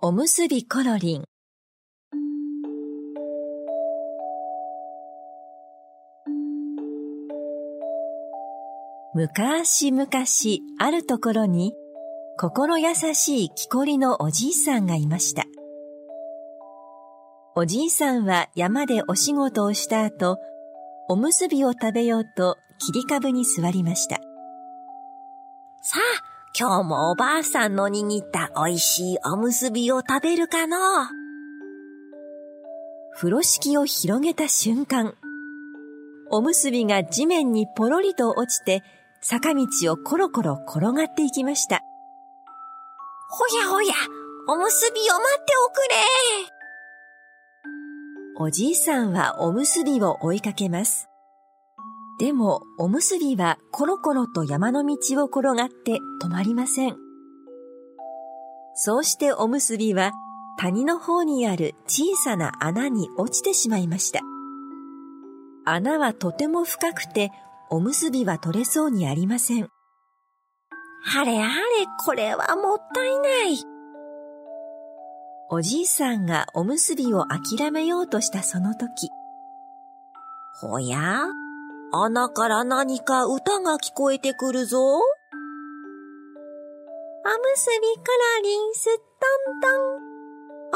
おむすびコロリンむかしむかしあるところに心優しい木こりのおじいさんがいました。おじいさんは山でお仕事をした後、おむすびを食べようと切り株に座りました。今日もおばあさんの握った美味しいおむすびを食べるかの風呂敷を広げた瞬間、おむすびが地面にポロリと落ちて、坂道をコロコロ転がっていきました。ほやほや、おむすびを待っておくれおじいさんはおむすびを追いかけます。でも、おむすびはコロコロと山の道を転がって止まりません。そうしておむすびは谷の方にある小さな穴に落ちてしまいました。穴はとても深くておむすびは取れそうにありません。はれはれ、これはもったいない。おじいさんがおむすびを諦めようとしたその時。ほや？穴から何か歌が聞こえてくるぞ。おむすびからリンストントン。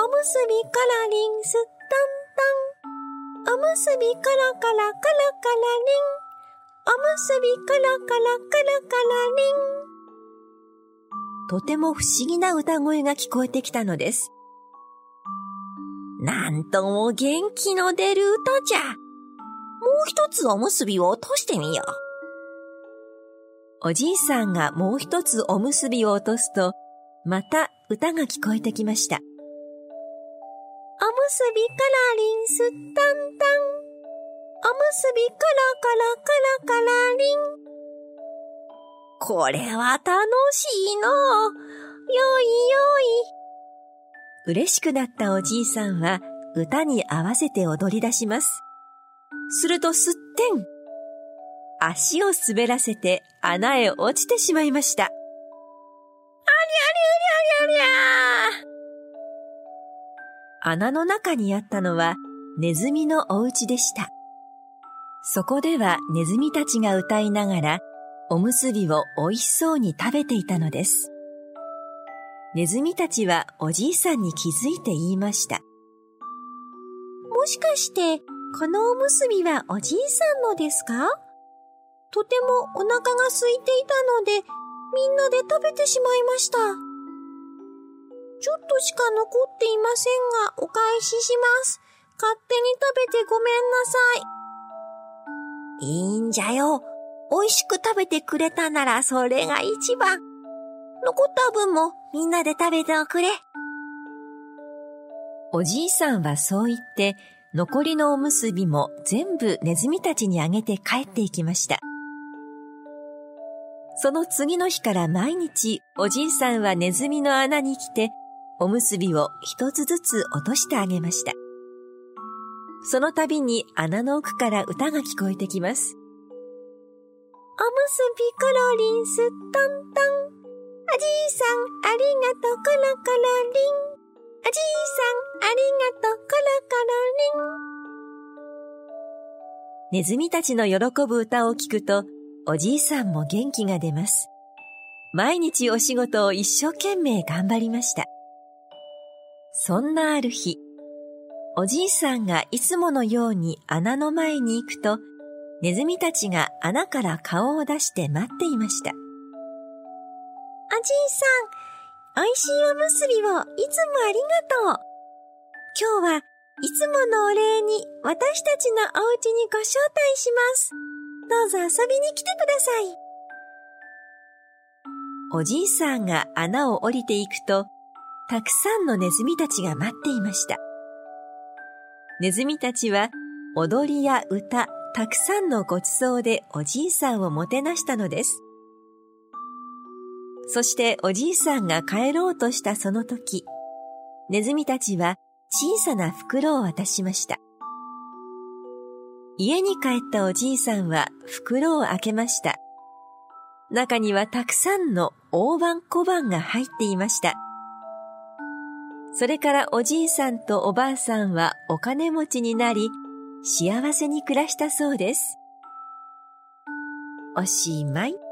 おむすびからリンストントン。おむすびからカラカラカラリン。おむすびからカラカラカラリン。とても不思議な歌声が聞こえてきたのです。なんとも元気の出る歌じゃ。もう一つおむすびを落としてみよう。おじいさんがもう一つおむすびを落とすと、また歌が聞こえてきました。おむすびからリンスタンタン。おむすびからカラカラカラリン。これは楽しいの。よいよい。嬉しくなったおじいさんは歌に合わせて踊り出します。するとすってん。足を滑らせて穴へ落ちてしまいました。ありゃりゃりゃりゃりゃ穴の中にあったのはネズミのお家でした。そこではネズミたちが歌いながらおむすびを美味しそうに食べていたのです。ネズミたちはおじいさんに気づいて言いました。もしかして、このおむすびはおじいさんのですか？とてもお腹が空いていたので、みんなで食べてしまいました。ちょっとしか残っていませんが、お返しします。勝手に食べてごめんなさい。いいんじゃよ。美味しく食べてくれたならそれが一番。残った分もみんなで食べておくれ。おじいさんはそう言って、残りのおむすびも全部ネズミたちにあげて帰っていきました。その次の日から毎日おじいさんはネズミの穴に来て、おむすびを一つずつ落としてあげました。その度に穴の奥から歌が聞こえてきます。おむすびコロリンストントン。おじいさんありがとうコロコロリン。おじいさんありがとうネズミたちの喜ぶ歌を聞くと、おじいさんも元気が出ます。毎日お仕事を一生懸命頑張りました。そんなある日、おじいさんがいつものように穴の前に行くと、ネズミたちが穴から顔を出して待っていました。おじいさん、美味しいおむすびをいつもありがとう。今日はいつものお礼に私たちのお家にご招待します。どうぞ遊びに来てください。おじいさんが穴を降りていくと、たくさんのネズミたちが待っていました。ネズミたちは踊りや歌、たくさんのごちそうでおじいさんをもてなしたのです。そしておじいさんが帰ろうとしたその時、ネズミたちは小さな袋を渡しました。家に帰ったおじいさんは袋を開けました。中にはたくさんの大判小判が入っていました。それからおじいさんとおばあさんはお金持ちになり、幸せに暮らしたそうです。おしまい。